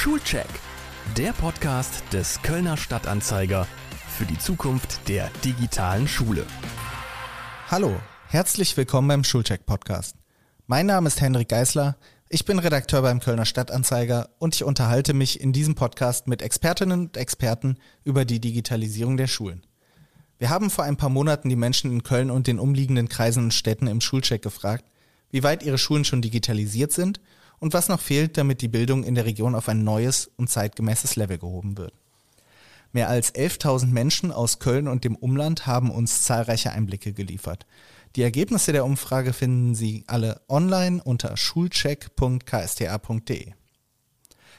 Schulcheck, der Podcast des Kölner Stadtanzeiger für die Zukunft der digitalen Schule. Hallo, herzlich willkommen beim Schulcheck Podcast. Mein Name ist Henrik Geisler, ich bin Redakteur beim Kölner Stadtanzeiger und ich unterhalte mich in diesem Podcast mit Expertinnen und Experten über die Digitalisierung der Schulen. Wir haben vor ein paar Monaten die Menschen in Köln und den umliegenden Kreisen und Städten im Schulcheck gefragt, wie weit ihre Schulen schon digitalisiert sind und was noch fehlt, damit die Bildung in der Region auf ein neues und zeitgemäßes Level gehoben wird. Mehr als 11.000 Menschen aus Köln und dem Umland haben uns zahlreiche Einblicke geliefert. Die Ergebnisse der Umfrage finden Sie alle online unter schulcheck.ksta.de.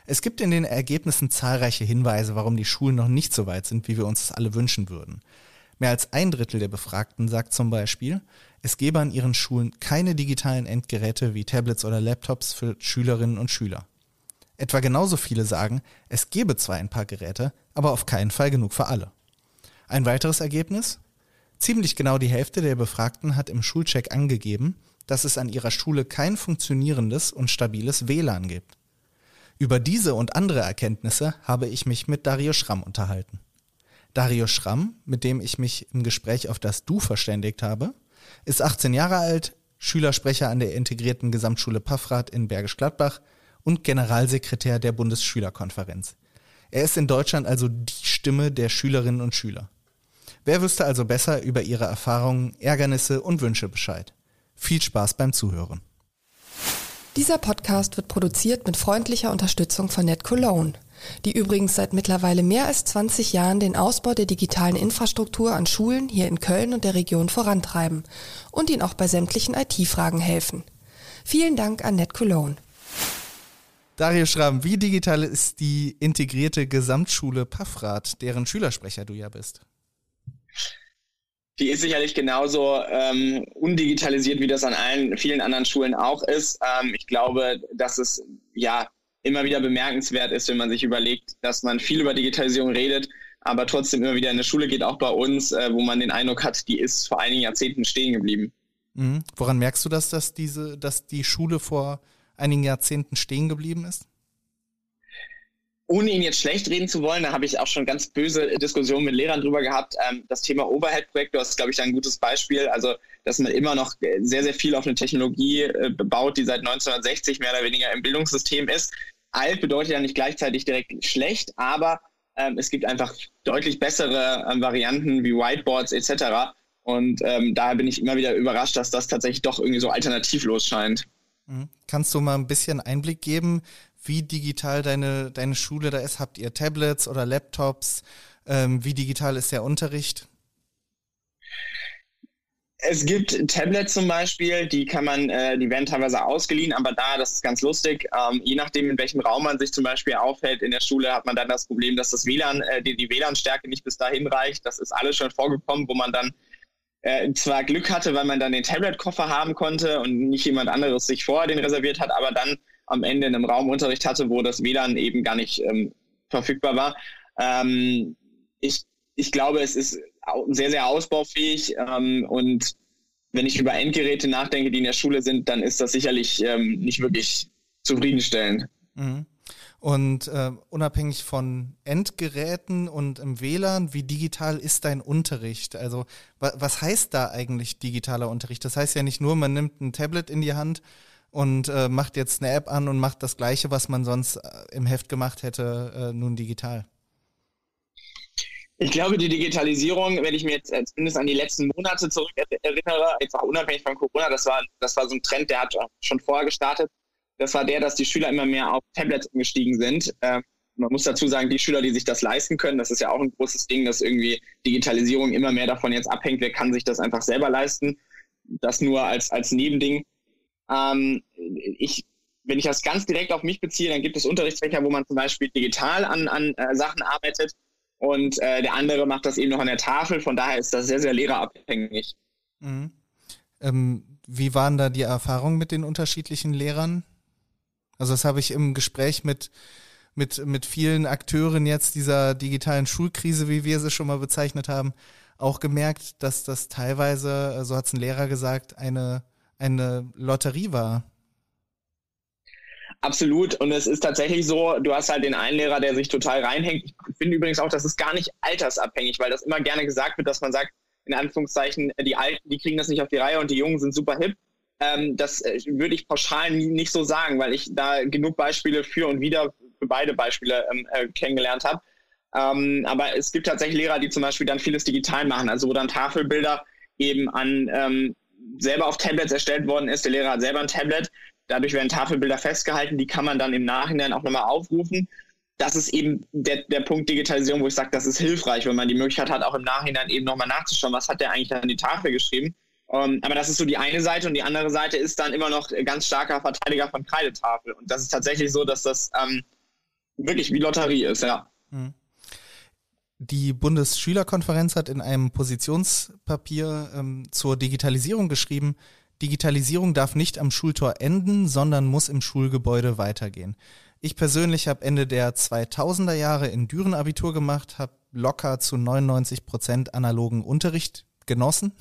Es gibt in den Ergebnissen zahlreiche Hinweise, warum die Schulen noch nicht so weit sind, wie wir uns das alle wünschen würden. Mehr als ein Drittel der Befragten sagt zum Beispiel, es gebe an ihren Schulen keine digitalen Endgeräte wie Tablets oder Laptops für Schülerinnen und Schüler. Etwa genauso viele sagen, es gebe zwar ein paar Geräte, aber auf keinen Fall genug für alle. Ein weiteres Ergebnis? Ziemlich genau die Hälfte der Befragten hat im Schulcheck angegeben, dass es an ihrer Schule kein funktionierendes und stabiles WLAN gibt. Über diese und andere Erkenntnisse habe ich mich mit Dario Schramm unterhalten. Dario Schramm, mit dem ich mich im Gespräch auf das Du verständigt habe, ist 18 Jahre alt, Schülersprecher an der integrierten Gesamtschule Paffrath in Bergisch Gladbach und Generalsekretär der Bundesschülerkonferenz. Er ist in Deutschland also die Stimme der Schülerinnen und Schüler. Wer wüsste also besser über ihre Erfahrungen, Ärgernisse und Wünsche Bescheid? Viel Spaß beim Zuhören. Dieser Podcast wird produziert mit freundlicher Unterstützung von NetCologne die übrigens seit mittlerweile mehr als 20 Jahren den Ausbau der digitalen Infrastruktur an Schulen hier in Köln und der Region vorantreiben und ihnen auch bei sämtlichen IT-Fragen helfen. Vielen Dank an Net Cologne. Dario Schramm, wie digital ist die integrierte Gesamtschule Paffrath, deren Schülersprecher du ja bist? Die ist sicherlich genauso ähm, undigitalisiert, wie das an allen vielen anderen Schulen auch ist. Ähm, ich glaube, dass es ja immer wieder bemerkenswert ist, wenn man sich überlegt, dass man viel über Digitalisierung redet, aber trotzdem immer wieder in eine Schule geht, auch bei uns, äh, wo man den Eindruck hat, die ist vor einigen Jahrzehnten stehen geblieben. Mhm. Woran merkst du das, dass diese, dass die Schule vor einigen Jahrzehnten stehen geblieben ist? Ohne ihn jetzt schlecht reden zu wollen, da habe ich auch schon ganz böse Diskussionen mit Lehrern drüber gehabt. Ähm, das Thema Overhead-Projektor ist, glaube ich, ein gutes Beispiel. Also, dass man immer noch sehr, sehr viel auf eine Technologie äh, baut, die seit 1960 mehr oder weniger im Bildungssystem ist. Alt bedeutet ja nicht gleichzeitig direkt schlecht, aber ähm, es gibt einfach deutlich bessere ähm, Varianten wie Whiteboards etc. Und ähm, daher bin ich immer wieder überrascht, dass das tatsächlich doch irgendwie so alternativlos scheint. Mhm. Kannst du mal ein bisschen Einblick geben, wie digital deine, deine Schule da ist? Habt ihr Tablets oder Laptops? Ähm, wie digital ist der Unterricht? Es gibt Tablets zum Beispiel, die kann man, äh, die werden teilweise ausgeliehen, aber da, das ist ganz lustig, ähm, je nachdem, in welchem Raum man sich zum Beispiel aufhält in der Schule, hat man dann das Problem, dass das WLAN, äh, die, die WLAN-Stärke nicht bis dahin reicht. Das ist alles schon vorgekommen, wo man dann äh, zwar Glück hatte, weil man dann den Tablet-Koffer haben konnte und nicht jemand anderes sich vorher den reserviert hat, aber dann am Ende in einem Raumunterricht hatte, wo das WLAN eben gar nicht ähm, verfügbar war. Ähm, ich, ich glaube, es ist sehr, sehr ausbaufähig ähm, und wenn ich über Endgeräte nachdenke, die in der Schule sind, dann ist das sicherlich ähm, nicht wirklich zufriedenstellend. Mhm. Und äh, unabhängig von Endgeräten und im WLAN, wie digital ist dein Unterricht? Also wa was heißt da eigentlich digitaler Unterricht? Das heißt ja nicht nur, man nimmt ein Tablet in die Hand und äh, macht jetzt eine App an und macht das gleiche, was man sonst äh, im Heft gemacht hätte, äh, nun digital. Ich glaube, die Digitalisierung, wenn ich mir jetzt äh, zumindest an die letzten Monate zurück erinnere, jetzt auch unabhängig von Corona, das war, das war so ein Trend, der hat schon vorher gestartet das war der, dass die Schüler immer mehr auf Tablets umgestiegen sind. Ähm, man muss dazu sagen, die Schüler, die sich das leisten können, das ist ja auch ein großes Ding, dass irgendwie Digitalisierung immer mehr davon jetzt abhängt, wer kann sich das einfach selber leisten. Das nur als, als Nebending. Ähm, ich, wenn ich das ganz direkt auf mich beziehe, dann gibt es Unterrichtsfächer, wo man zum Beispiel digital an, an äh, Sachen arbeitet und äh, der andere macht das eben noch an der Tafel. Von daher ist das sehr, sehr lehrerabhängig. Mhm. Ähm, wie waren da die Erfahrungen mit den unterschiedlichen Lehrern? Also das habe ich im Gespräch mit mit mit vielen Akteuren jetzt dieser digitalen Schulkrise, wie wir sie schon mal bezeichnet haben, auch gemerkt, dass das teilweise, so hat es ein Lehrer gesagt, eine eine Lotterie war. Absolut. Und es ist tatsächlich so, du hast halt den einen Lehrer, der sich total reinhängt. Ich finde übrigens auch, das ist gar nicht altersabhängig, weil das immer gerne gesagt wird, dass man sagt, in Anführungszeichen, die Alten, die kriegen das nicht auf die Reihe und die Jungen sind super hip. Ähm, das äh, würde ich pauschal nicht so sagen, weil ich da genug Beispiele für und wieder für beide Beispiele ähm, äh, kennengelernt habe. Ähm, aber es gibt tatsächlich Lehrer, die zum Beispiel dann vieles digital machen, also wo dann Tafelbilder eben an ähm, selber auf Tablets erstellt worden ist. Der Lehrer hat selber ein Tablet. Dadurch werden Tafelbilder festgehalten, die kann man dann im Nachhinein auch nochmal aufrufen. Das ist eben der, der Punkt Digitalisierung, wo ich sage, das ist hilfreich, wenn man die Möglichkeit hat, auch im Nachhinein eben nochmal nachzuschauen, was hat der eigentlich an die Tafel geschrieben. Um, ähm, aber das ist so die eine Seite und die andere Seite ist dann immer noch ganz starker Verteidiger von Kreidetafel. Und das ist tatsächlich so, dass das ähm, wirklich wie Lotterie ist, ja. Hm. Die Bundesschülerkonferenz hat in einem Positionspapier ähm, zur Digitalisierung geschrieben, Digitalisierung darf nicht am Schultor enden, sondern muss im Schulgebäude weitergehen. Ich persönlich habe Ende der 2000er Jahre in Düren Abitur gemacht, habe locker zu 99 Prozent analogen Unterricht genossen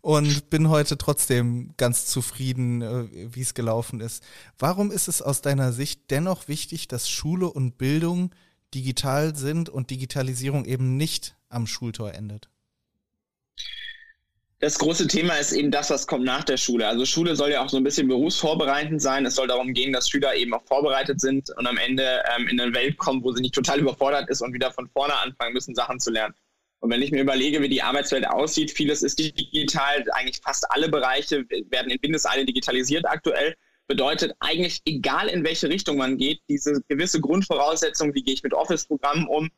und bin heute trotzdem ganz zufrieden, äh, wie es gelaufen ist. Warum ist es aus deiner Sicht dennoch wichtig, dass Schule und Bildung digital sind und Digitalisierung eben nicht am Schultor endet? Das große Thema ist eben das, was kommt nach der Schule. Also Schule soll ja auch so ein bisschen berufsvorbereitend sein. Es soll darum gehen, dass Schüler eben auch vorbereitet sind und am Ende ähm, in eine Welt kommen, wo sie nicht total überfordert ist und wieder von vorne anfangen müssen, Sachen zu lernen. Und wenn ich mir überlege, wie die Arbeitswelt aussieht, vieles ist digital, eigentlich fast alle Bereiche werden in Windeseile digitalisiert aktuell bedeutet eigentlich, egal in welche Richtung man geht, diese gewisse Grundvoraussetzung, wie gehe ich mit Office-Programmen um,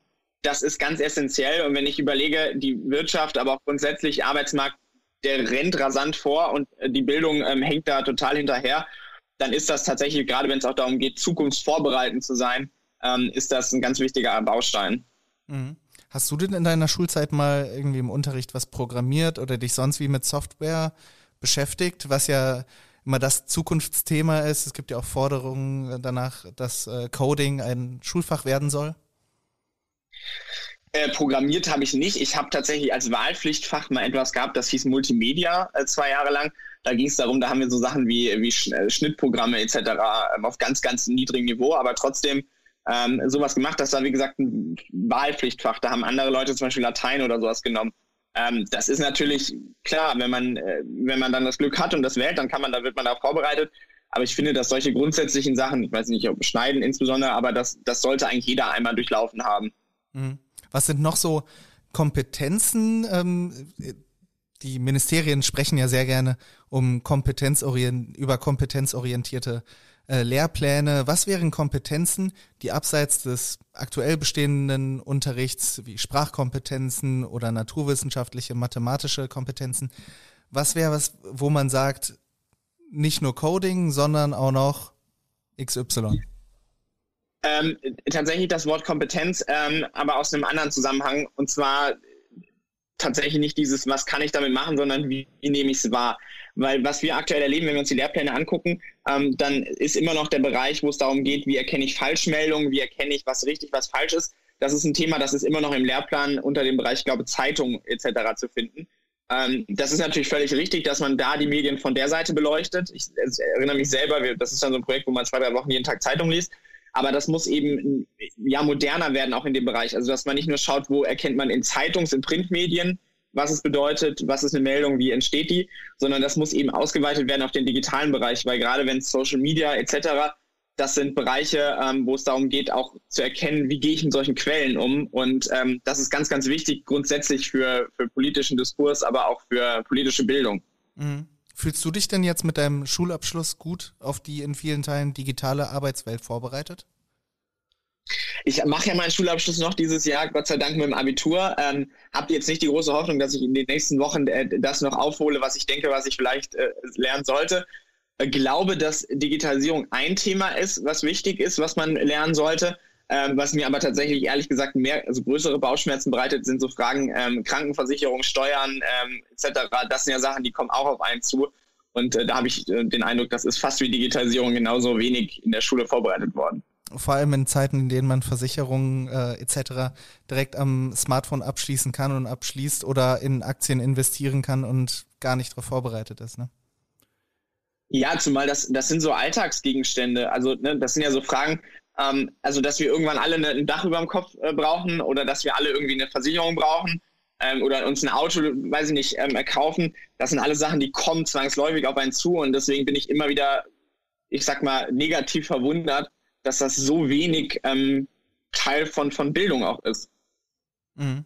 das ist ganz essentiell. Und wenn ich überlege, die Wirtschaft, aber auch grundsätzlich Arbeitsmarkt, der rennt rasant vor und die Bildung ähm, hängt da total hinterher, dann ist das tatsächlich, gerade wenn es auch darum geht, zukunftsvorbereitend zu sein, ähm, ist das ein ganz wichtiger Baustein. Mhm. Hast du denn in deiner Schulzeit mal irgendwie im Unterricht was programmiert oder dich sonst wie mit Software beschäftigt, was ja immer das Zukunftsthema ist. Es gibt ja auch Forderungen danach, dass äh, Coding ein Schulfach werden soll. Äh, programmiert habe ich nicht. Ich habe tatsächlich als Wahlpflichtfach mal etwas gehabt, das hieß Multimedia äh, zwei Jahre lang. Da ging es darum, da haben wir so Sachen wie, wie äh, Schnittprogramme etc. Ähm, auf ganz, ganz niedrigem Niveau, aber trotzdem ähm, sowas gemacht. Das war, wie gesagt, ein Wahlpflichtfach. Da haben andere Leute zum Beispiel Latein oder sowas genommen. Ähm, das ist natürlich klar, wenn man, äh, wenn man dann das Glück hat und das wählt, dann kann man, da wird man da vorbereitet. Aber ich finde, dass solche grundsätzlichen Sachen, ich weiß nicht, ob Schneiden insbesondere, aber das, das sollte eigentlich jeder einmal durchlaufen haben. Mhm. Was sind noch so Kompetenzen? Ähm, die Ministerien sprechen ja sehr gerne um kompetenzorient über kompetenzorientierte äh, Lehrpläne. Was wären Kompetenzen, die abseits des aktuell bestehenden Unterrichts wie Sprachkompetenzen oder naturwissenschaftliche, mathematische Kompetenzen, was wäre was, wo man sagt, nicht nur Coding, sondern auch noch XY? Ähm, tatsächlich das Wort Kompetenz, ähm, aber aus einem anderen Zusammenhang. Und zwar tatsächlich nicht dieses, was kann ich damit machen, sondern wie, wie nehme ich es wahr. Weil was wir aktuell erleben, wenn wir uns die Lehrpläne angucken, ähm, dann ist immer noch der Bereich, wo es darum geht, wie erkenne ich Falschmeldungen, wie erkenne ich, was richtig, was falsch ist. Das ist ein Thema, das ist immer noch im Lehrplan unter dem Bereich, ich glaube, Zeitung etc. zu finden. Ähm, das ist natürlich völlig richtig, dass man da die Medien von der Seite beleuchtet. Ich, ich erinnere mich selber, das ist dann so ein Projekt, wo man zwei, drei Wochen jeden Tag Zeitung liest. Aber das muss eben ja moderner werden, auch in dem Bereich. Also, dass man nicht nur schaut, wo erkennt man in Zeitungs-, in Printmedien, was es bedeutet, was ist eine Meldung, wie entsteht die, sondern das muss eben ausgeweitet werden auf den digitalen Bereich, weil gerade wenn es Social Media etc., das sind Bereiche, ähm, wo es darum geht, auch zu erkennen, wie gehe ich mit solchen Quellen um. Und ähm, das ist ganz, ganz wichtig grundsätzlich für, für politischen Diskurs, aber auch für politische Bildung. Mhm. Fühlst du dich denn jetzt mit deinem Schulabschluss gut auf die in vielen Teilen digitale Arbeitswelt vorbereitet? Ich mache ja meinen Schulabschluss noch dieses Jahr, Gott sei Dank mit dem Abitur. Ähm, Habe jetzt nicht die große Hoffnung, dass ich in den nächsten Wochen äh, das noch aufhole, was ich denke, was ich vielleicht äh, lernen sollte. Äh, glaube, dass Digitalisierung ein Thema ist, was wichtig ist, was man lernen sollte. Ähm, was mir aber tatsächlich ehrlich gesagt mehr, also größere Bauchschmerzen bereitet, sind so Fragen ähm, Krankenversicherung, Steuern ähm, etc. Das sind ja Sachen, die kommen auch auf einen zu. Und äh, da habe ich äh, den Eindruck, das ist fast wie Digitalisierung genauso wenig in der Schule vorbereitet worden. Vor allem in Zeiten, in denen man Versicherungen äh, etc. direkt am Smartphone abschließen kann und abschließt oder in Aktien investieren kann und gar nicht darauf vorbereitet ist. Ne? Ja, zumal das, das sind so Alltagsgegenstände. Also ne, das sind ja so Fragen, ähm, also dass wir irgendwann alle ne, ein Dach über dem Kopf äh, brauchen oder dass wir alle irgendwie eine Versicherung brauchen ähm, oder uns ein Auto, weiß ich nicht, ähm, kaufen. Das sind alle Sachen, die kommen zwangsläufig auf einen zu und deswegen bin ich immer wieder, ich sag mal, negativ verwundert, dass das so wenig ähm, Teil von, von Bildung auch ist. Mhm.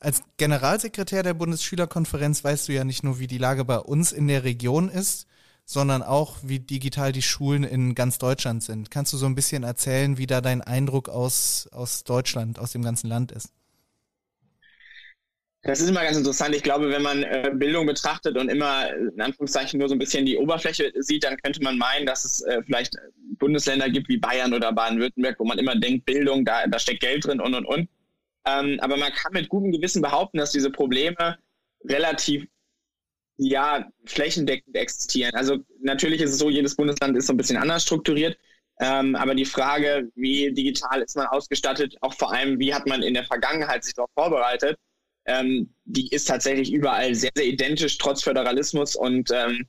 Als Generalsekretär der Bundesschülerkonferenz weißt du ja nicht nur, wie die Lage bei uns in der Region ist, sondern auch, wie digital die Schulen in ganz Deutschland sind. Kannst du so ein bisschen erzählen, wie da dein Eindruck aus, aus Deutschland, aus dem ganzen Land ist? Das ist immer ganz interessant. Ich glaube, wenn man äh, Bildung betrachtet und immer in Anführungszeichen nur so ein bisschen die Oberfläche sieht, dann könnte man meinen, dass es äh, vielleicht Bundesländer gibt wie Bayern oder Baden-Württemberg, wo man immer denkt, Bildung, da, da steckt Geld drin und und und. Ähm, aber man kann mit gutem Gewissen behaupten, dass diese Probleme relativ ja, flächendeckend existieren. Also natürlich ist es so, jedes Bundesland ist so ein bisschen anders strukturiert. Ähm, aber die Frage, wie digital ist man ausgestattet, auch vor allem, wie hat man in der Vergangenheit sich darauf vorbereitet, ähm, die ist tatsächlich überall sehr, sehr identisch, trotz Föderalismus. Und ähm,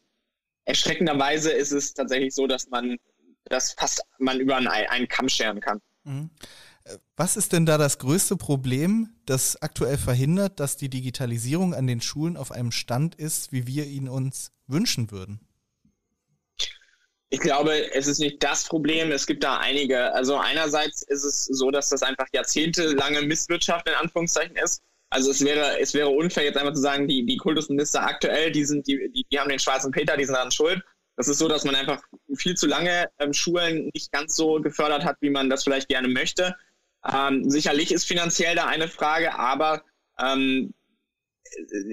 erschreckenderweise ist es tatsächlich so, dass man das fast man über einen, einen Kamm scheren kann. Mhm. Was ist denn da das größte Problem, das aktuell verhindert, dass die Digitalisierung an den Schulen auf einem Stand ist, wie wir ihn uns wünschen würden? Ich glaube, es ist nicht das Problem. Es gibt da einige. Also einerseits ist es so, dass das einfach jahrzehntelange Misswirtschaft in Anführungszeichen ist. Also es wäre, es wäre unfair, jetzt einfach zu sagen, die, die Kultusminister aktuell, die sind, die, die, die haben den schwarzen Peter, die sind daran schuld. Das ist so, dass man einfach viel zu lange ähm, Schulen nicht ganz so gefördert hat, wie man das vielleicht gerne möchte. Ähm, sicherlich ist finanziell da eine Frage, aber ähm,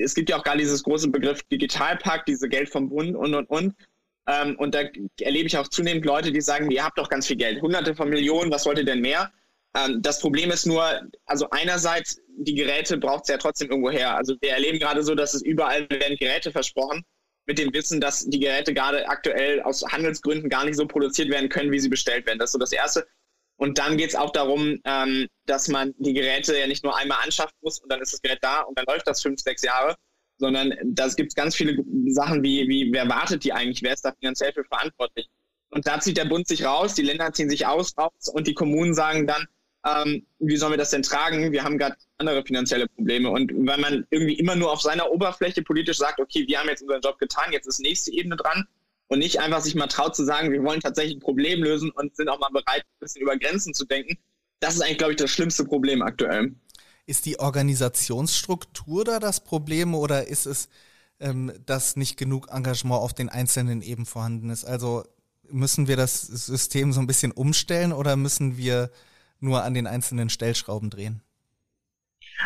es gibt ja auch gar dieses große Begriff Digitalpakt, diese Geld vom Bund und und und. Ähm, und da erlebe ich auch zunehmend Leute, die sagen, ihr habt doch ganz viel Geld, hunderte von Millionen, was wollt ihr denn mehr? Ähm, das Problem ist nur, also einerseits, die Geräte braucht es ja trotzdem irgendwo her. Also wir erleben gerade so, dass es überall werden Geräte versprochen, mit dem Wissen, dass die Geräte gerade aktuell aus Handelsgründen gar nicht so produziert werden können, wie sie bestellt werden. Das ist so das Erste. Und dann geht es auch darum, ähm, dass man die Geräte ja nicht nur einmal anschaffen muss und dann ist das Gerät da und dann läuft das fünf, sechs Jahre, sondern das gibt ganz viele Sachen wie, wie, wer wartet die eigentlich, wer ist da finanziell für verantwortlich? Und da zieht der Bund sich raus, die Länder ziehen sich aus, raus und die Kommunen sagen dann, ähm, wie sollen wir das denn tragen? Wir haben gerade andere finanzielle Probleme. Und wenn man irgendwie immer nur auf seiner Oberfläche politisch sagt, okay, wir haben jetzt unseren Job getan, jetzt ist nächste Ebene dran, und nicht einfach sich mal traut zu sagen, wir wollen tatsächlich ein Problem lösen und sind auch mal bereit, ein bisschen über Grenzen zu denken. Das ist eigentlich, glaube ich, das schlimmste Problem aktuell. Ist die Organisationsstruktur da das Problem oder ist es, ähm, dass nicht genug Engagement auf den einzelnen Ebenen vorhanden ist? Also müssen wir das System so ein bisschen umstellen oder müssen wir nur an den einzelnen Stellschrauben drehen?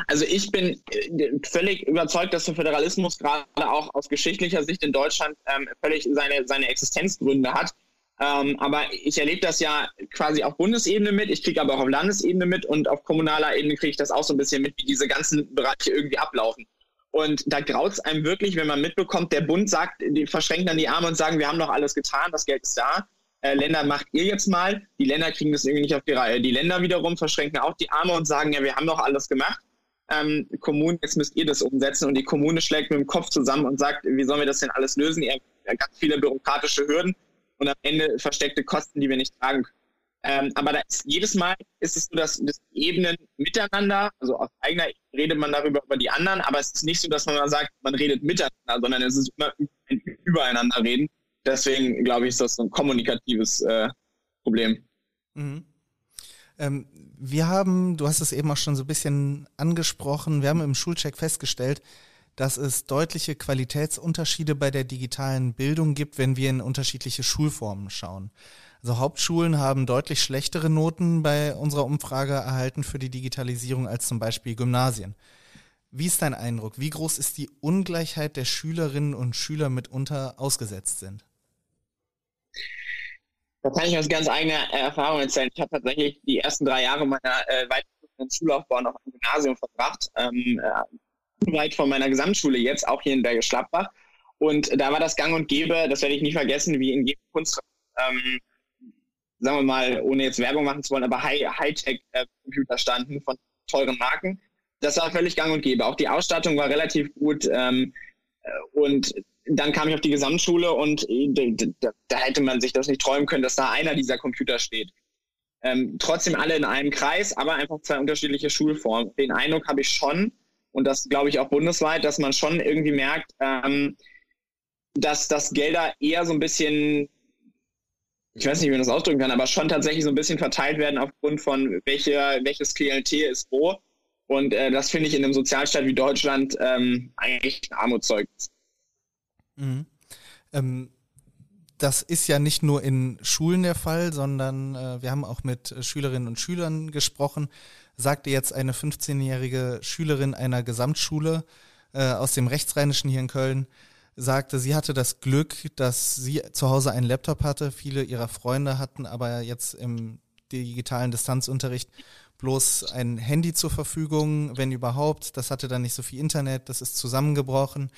Also ich bin äh, völlig überzeugt, dass der Föderalismus gerade auch aus geschichtlicher Sicht in Deutschland ähm, völlig seine, seine Existenzgründe hat. Ähm, aber ich erlebe das ja quasi auf Bundesebene mit, ich kriege aber auch auf Landesebene mit und auf kommunaler Ebene kriege ich das auch so ein bisschen mit, wie diese ganzen Bereiche irgendwie ablaufen. Und da graut es einem wirklich, wenn man mitbekommt, der Bund sagt, die verschränken dann die Arme und sagen, wir haben doch alles getan, das Geld ist da. Äh, Länder macht ihr jetzt mal. Die Länder kriegen das irgendwie nicht auf die Reihe. Die Länder wiederum verschränken auch die Arme und sagen, ja, wir haben doch alles gemacht ähm, Kommunen, jetzt müsst ihr das umsetzen und die Kommune schlägt mit dem Kopf zusammen und sagt, wie sollen wir das denn alles lösen? Ihr habt ganz viele bürokratische Hürden und am Ende versteckte Kosten, die wir nicht tragen können. Ähm, aber da ist, jedes Mal ist es so, dass, dass Ebenen miteinander, also auf eigener Ebene redet man darüber über die anderen, aber es ist nicht so, dass man sagt, man redet miteinander, sondern es ist immer ein Übereinander reden. Deswegen glaube ich, ist das so ein kommunikatives äh, Problem. Mhm. Ähm, wir haben, du hast es eben auch schon so ein bisschen angesprochen, wir haben im Schulcheck festgestellt, dass es deutliche Qualitätsunterschiede bei der digitalen Bildung gibt, wenn wir in unterschiedliche Schulformen schauen. Also Hauptschulen haben deutlich schlechtere Noten bei unserer Umfrage erhalten für die Digitalisierung als zum Beispiel Gymnasien. Wie ist dein Eindruck? Wie groß ist die Ungleichheit der Schülerinnen und Schüler mitunter ausgesetzt sind? Da kann ich aus ganz eigener Erfahrung erzählen. Ich habe tatsächlich die ersten drei Jahre meiner äh, weiterführenden Schullaufbahn auf einem Gymnasium verbracht, ähm, äh, weit von meiner Gesamtschule jetzt, auch hier in Bergisch Gladbach. Und da war das Gang und Gäbe, das werde ich nie vergessen, wie in jedem Kunst, ähm, sagen wir mal, ohne jetzt Werbung machen zu wollen, aber High-Tech-Computer standen von teuren Marken. Das war völlig gang und gäbe. Auch die Ausstattung war relativ gut. Ähm, Und dann kam ich auf die Gesamtschule und da, da hätte man sich das nicht träumen können, dass da einer dieser Computer steht. Ähm, trotzdem alle in einem Kreis, aber einfach zwei unterschiedliche Schulformen. Den Eindruck habe ich schon, und das glaube ich auch bundesweit, dass man schon irgendwie merkt, ähm, dass das Gelder eher so ein bisschen, ich weiß nicht, wie man das ausdrücken kann, aber schon tatsächlich so ein bisschen verteilt werden aufgrund von welche, welches Klientel ist wo. Und äh, das finde ich in einem Sozialstaat wie Deutschland ähm, eigentlich ein Armutszeugnis. Mhm. Ähm, das ist ja nicht nur in Schulen der Fall, sondern äh, wir haben auch mit Schülerinnen und Schülern gesprochen. Sagte jetzt eine 15-jährige Schülerin einer Gesamtschule äh, aus dem Rechtsrheinischen hier in Köln, sagte, sie hatte das Glück, dass sie zu Hause einen Laptop hatte. Viele ihrer Freunde hatten aber jetzt im digitalen Distanzunterricht bloß ein Handy zur Verfügung, wenn überhaupt. Das hatte dann nicht so viel Internet, das ist zusammengebrochen.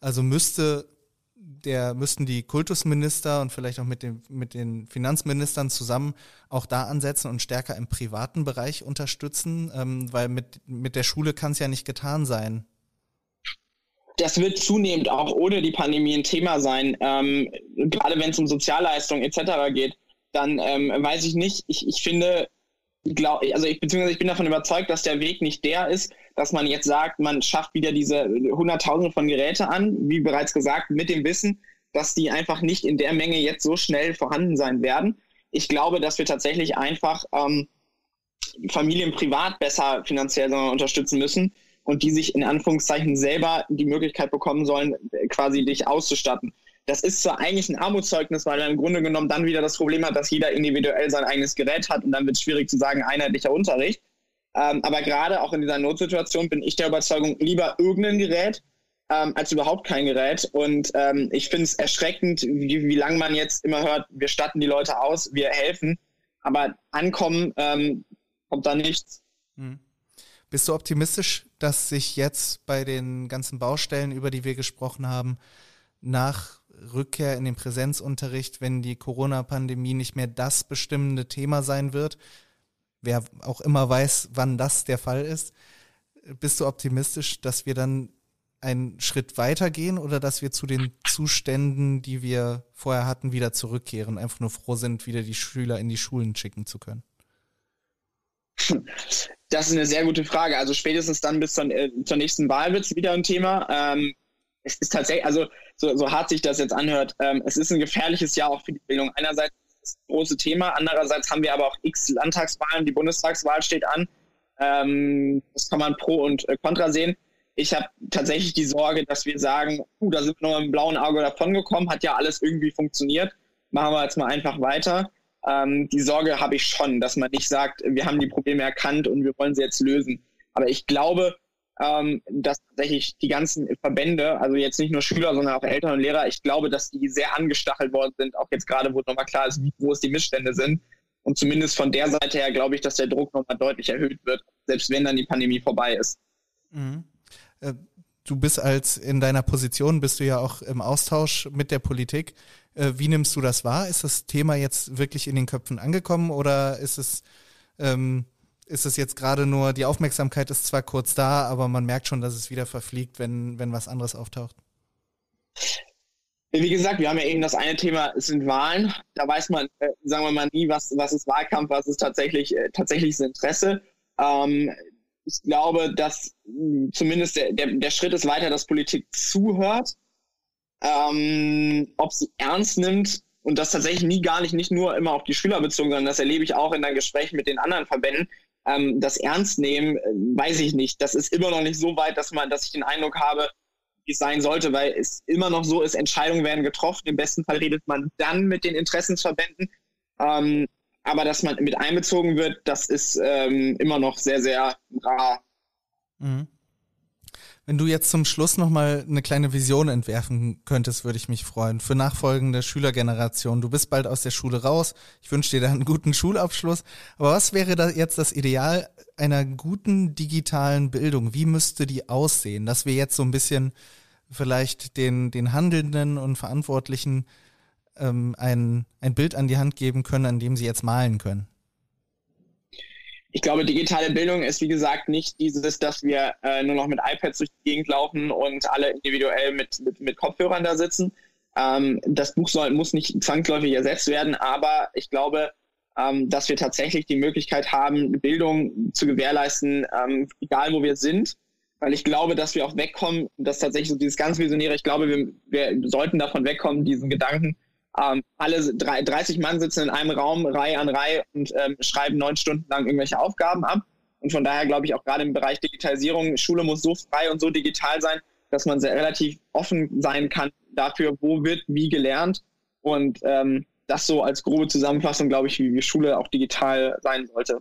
Also müsste der müssten die Kultusminister und vielleicht auch mit, dem, mit den Finanzministern zusammen auch da ansetzen und stärker im privaten Bereich unterstützen, ähm, weil mit, mit der Schule kann es ja nicht getan sein. Das wird zunehmend auch ohne die Pandemie ein Thema sein, ähm, gerade wenn es um Sozialleistungen etc. geht. Dann ähm, weiß ich nicht, ich, ich finde, glaub, also ich beziehungsweise ich bin davon überzeugt, dass der Weg nicht der ist, dass man jetzt sagt, man schafft wieder diese Hunderttausende von Geräte an, wie bereits gesagt, mit dem Wissen, dass die einfach nicht in der Menge jetzt so schnell vorhanden sein werden. Ich glaube, dass wir tatsächlich einfach ähm, Familien privat besser finanziell unterstützen müssen und die sich in Anführungszeichen selber die Möglichkeit bekommen sollen, quasi dich auszustatten. Das ist zwar eigentlich ein Armutszeugnis, weil er im Grunde genommen dann wieder das Problem hat, dass jeder individuell sein eigenes Gerät hat und dann wird es schwierig zu sagen, einheitlicher Unterricht. Ähm, aber gerade auch in dieser Notsituation bin ich der Überzeugung, lieber irgendein Gerät ähm, als überhaupt kein Gerät. Und ähm, ich finde es erschreckend, wie, wie lange man jetzt immer hört, wir statten die Leute aus, wir helfen. Aber ankommen ähm, kommt da nichts. Hm. Bist du optimistisch, dass sich jetzt bei den ganzen Baustellen, über die wir gesprochen haben, nach Rückkehr in den Präsenzunterricht, wenn die Corona-Pandemie nicht mehr das bestimmende Thema sein wird, wer auch immer weiß, wann das der Fall ist, bist du optimistisch, dass wir dann einen Schritt weitergehen oder dass wir zu den Zuständen, die wir vorher hatten, wieder zurückkehren, einfach nur froh sind, wieder die Schüler in die Schulen schicken zu können? Das ist eine sehr gute Frage. Also spätestens dann bis zur, äh, zur nächsten Wahl wird es wieder ein Thema. Ähm, es ist tatsächlich, also so, so hart sich das jetzt anhört, ähm, es ist ein gefährliches Jahr auch für die Bildung. Einerseits das große Thema. Andererseits haben wir aber auch x Landtagswahlen, die Bundestagswahl steht an. Ähm, das kann man pro und äh, contra sehen. Ich habe tatsächlich die Sorge, dass wir sagen, uh, da sind wir mit dem blauen Auge davongekommen, hat ja alles irgendwie funktioniert. Machen wir jetzt mal einfach weiter. Ähm, die Sorge habe ich schon, dass man nicht sagt, wir haben die Probleme erkannt und wir wollen sie jetzt lösen. Aber ich glaube, ähm, dass tatsächlich die ganzen Verbände, also jetzt nicht nur Schüler, sondern auch Eltern und Lehrer, ich glaube, dass die sehr angestachelt worden sind, auch jetzt gerade, wo nochmal klar ist, wie groß die Missstände sind. Und zumindest von der Seite her glaube ich, dass der Druck nochmal deutlich erhöht wird, selbst wenn dann die Pandemie vorbei ist. Mhm. Äh, du bist als in deiner Position, bist du ja auch im Austausch mit der Politik. Äh, wie nimmst du das wahr? Ist das Thema jetzt wirklich in den Köpfen angekommen oder ist es ähm, ist es jetzt gerade nur, die Aufmerksamkeit ist zwar kurz da, aber man merkt schon, dass es wieder verfliegt, wenn, wenn was anderes auftaucht. Wie gesagt, wir haben ja eben das eine Thema, es sind Wahlen. Da weiß man, äh, sagen wir mal nie, was, was ist Wahlkampf, was ist tatsächlich, äh, tatsächliches Interesse. Ähm, ich glaube, dass mh, zumindest der, der, der Schritt ist weiter, dass Politik zuhört. Ähm, ob sie ernst nimmt und das tatsächlich nie gar nicht, nicht nur immer auf die Schüler bezogen, sondern das erlebe ich auch in deinen Gesprächen mit den anderen Verbänden, ähm, das ernst nehmen, äh, weiß ich nicht. Das ist immer noch nicht so weit, dass man, dass ich den Eindruck habe, wie es sein sollte, weil es immer noch so ist, Entscheidungen werden getroffen. Im besten Fall redet man dann mit den Interessensverbänden. Ähm, aber dass man mit einbezogen wird, das ist ähm, immer noch sehr, sehr rar. Mhm. Wenn du jetzt zum Schluss nochmal eine kleine Vision entwerfen könntest, würde ich mich freuen. Für nachfolgende Schülergenerationen. Du bist bald aus der Schule raus. Ich wünsche dir da einen guten Schulabschluss. Aber was wäre da jetzt das Ideal einer guten digitalen Bildung? Wie müsste die aussehen? Dass wir jetzt so ein bisschen vielleicht den, den Handelnden und Verantwortlichen ähm, ein, ein Bild an die Hand geben können, an dem sie jetzt malen können. Ich glaube, digitale Bildung ist, wie gesagt, nicht dieses, dass wir äh, nur noch mit iPads durch die Gegend laufen und alle individuell mit, mit, mit Kopfhörern da sitzen. Ähm, das Buch soll, muss nicht zwangsläufig ersetzt werden, aber ich glaube, ähm, dass wir tatsächlich die Möglichkeit haben, Bildung zu gewährleisten, ähm, egal wo wir sind. Weil ich glaube, dass wir auch wegkommen, dass tatsächlich so dieses ganz Visionäre, ich glaube, wir, wir sollten davon wegkommen, diesen Gedanken, ähm, alle drei, 30 Mann sitzen in einem Raum, Reihe an Reihe und ähm, schreiben neun Stunden lang irgendwelche Aufgaben ab. Und von daher glaube ich auch gerade im Bereich Digitalisierung, Schule muss so frei und so digital sein, dass man sehr relativ offen sein kann dafür, wo wird wie gelernt. Und ähm, das so als grobe Zusammenfassung, glaube ich, wie, wie Schule auch digital sein sollte.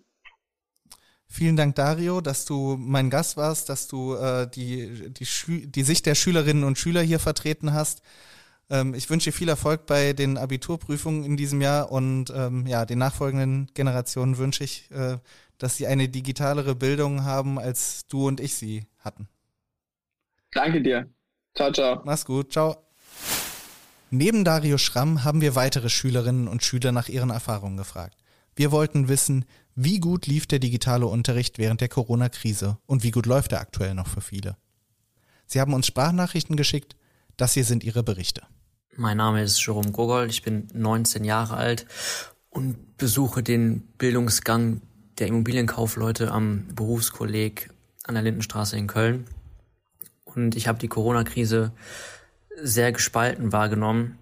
Vielen Dank, Dario, dass du mein Gast warst, dass du äh, die, die, die Sicht der Schülerinnen und Schüler hier vertreten hast. Ähm, ich wünsche dir viel Erfolg bei den Abiturprüfungen in diesem Jahr und ähm, ja, den nachfolgenden Generationen wünsche ich, äh, dass sie eine digitalere Bildung haben, als du und ich sie hatten. Danke dir. Ciao, ciao. Mach's gut. Ciao. Neben Dario Schramm haben wir weitere Schülerinnen und Schüler nach ihren Erfahrungen gefragt. Wir wollten wissen, wie gut lief der digitale Unterricht während der Corona-Krise und wie gut läuft er aktuell noch für viele. Sie haben uns Sprachnachrichten geschickt, das hier sind ihre Berichte. Mein Name ist Jerome Gogol, ich bin 19 Jahre alt und besuche den Bildungsgang der Immobilienkaufleute am Berufskolleg an der Lindenstraße in Köln. Und ich habe die Corona-Krise sehr gespalten wahrgenommen.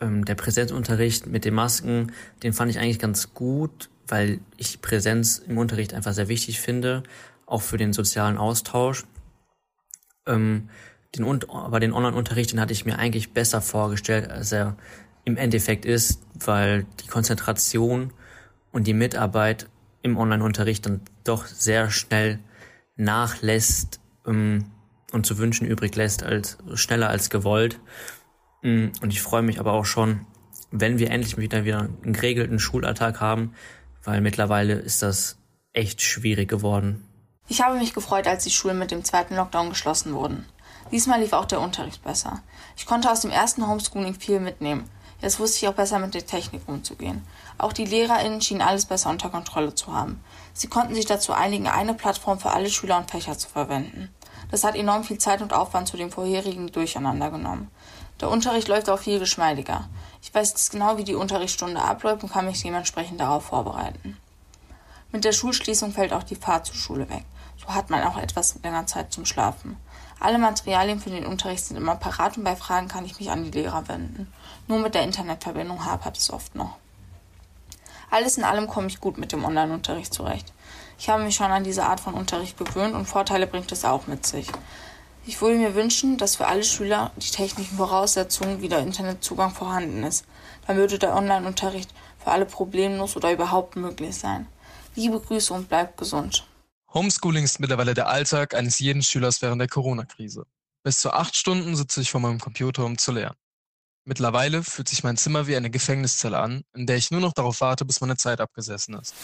Ähm, der Präsenzunterricht mit den Masken, den fand ich eigentlich ganz gut, weil ich Präsenz im Unterricht einfach sehr wichtig finde, auch für den sozialen Austausch. Ähm, den, aber den Online-Unterricht, den hatte ich mir eigentlich besser vorgestellt, als er im Endeffekt ist, weil die Konzentration und die Mitarbeit im Online-Unterricht dann doch sehr schnell nachlässt ähm, und zu wünschen übrig lässt, als schneller als gewollt. Mm, und ich freue mich aber auch schon, wenn wir endlich wieder, wieder einen geregelten Schulalltag haben, weil mittlerweile ist das echt schwierig geworden. Ich habe mich gefreut, als die Schulen mit dem zweiten Lockdown geschlossen wurden. Diesmal lief auch der Unterricht besser. Ich konnte aus dem ersten Homeschooling viel mitnehmen. Jetzt wusste ich auch besser mit der Technik umzugehen. Auch die LehrerInnen schienen alles besser unter Kontrolle zu haben. Sie konnten sich dazu einigen, eine Plattform für alle Schüler und Fächer zu verwenden. Das hat enorm viel Zeit und Aufwand zu dem vorherigen Durcheinander genommen. Der Unterricht läuft auch viel geschmeidiger. Ich weiß jetzt genau, wie die Unterrichtsstunde abläuft und kann mich dementsprechend darauf vorbereiten. Mit der Schulschließung fällt auch die Fahrt zur Schule weg. So hat man auch etwas länger Zeit zum Schlafen. Alle Materialien für den Unterricht sind immer parat und bei Fragen kann ich mich an die Lehrer wenden. Nur mit der Internetverbindung hapert es oft noch. Alles in allem komme ich gut mit dem Online-Unterricht zurecht. Ich habe mich schon an diese Art von Unterricht gewöhnt und Vorteile bringt es auch mit sich. Ich würde mir wünschen, dass für alle Schüler die technischen Voraussetzungen wie der Internetzugang vorhanden ist. Dann würde der Online-Unterricht für alle problemlos oder überhaupt möglich sein. Liebe Grüße und bleibt gesund. Homeschooling ist mittlerweile der Alltag eines jeden Schülers während der Corona-Krise. Bis zu acht Stunden sitze ich vor meinem Computer, um zu lernen. Mittlerweile fühlt sich mein Zimmer wie eine Gefängniszelle an, in der ich nur noch darauf warte, bis meine Zeit abgesessen ist.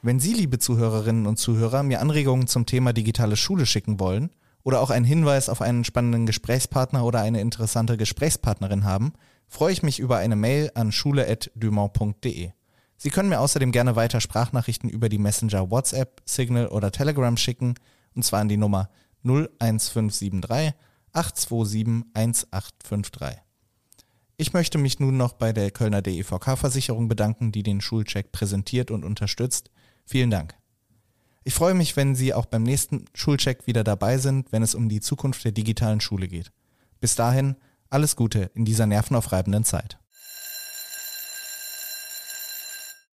Wenn Sie, liebe Zuhörerinnen und Zuhörer, mir Anregungen zum Thema digitale Schule schicken wollen oder auch einen Hinweis auf einen spannenden Gesprächspartner oder eine interessante Gesprächspartnerin haben, freue ich mich über eine Mail an schule.dumont.de. Sie können mir außerdem gerne weiter Sprachnachrichten über die Messenger WhatsApp, Signal oder Telegram schicken, und zwar an die Nummer 01573 827 1853. Ich möchte mich nun noch bei der Kölner DEVK-Versicherung bedanken, die den Schulcheck präsentiert und unterstützt. Vielen Dank. Ich freue mich, wenn Sie auch beim nächsten Schulcheck wieder dabei sind, wenn es um die Zukunft der digitalen Schule geht. Bis dahin, alles Gute in dieser nervenaufreibenden Zeit.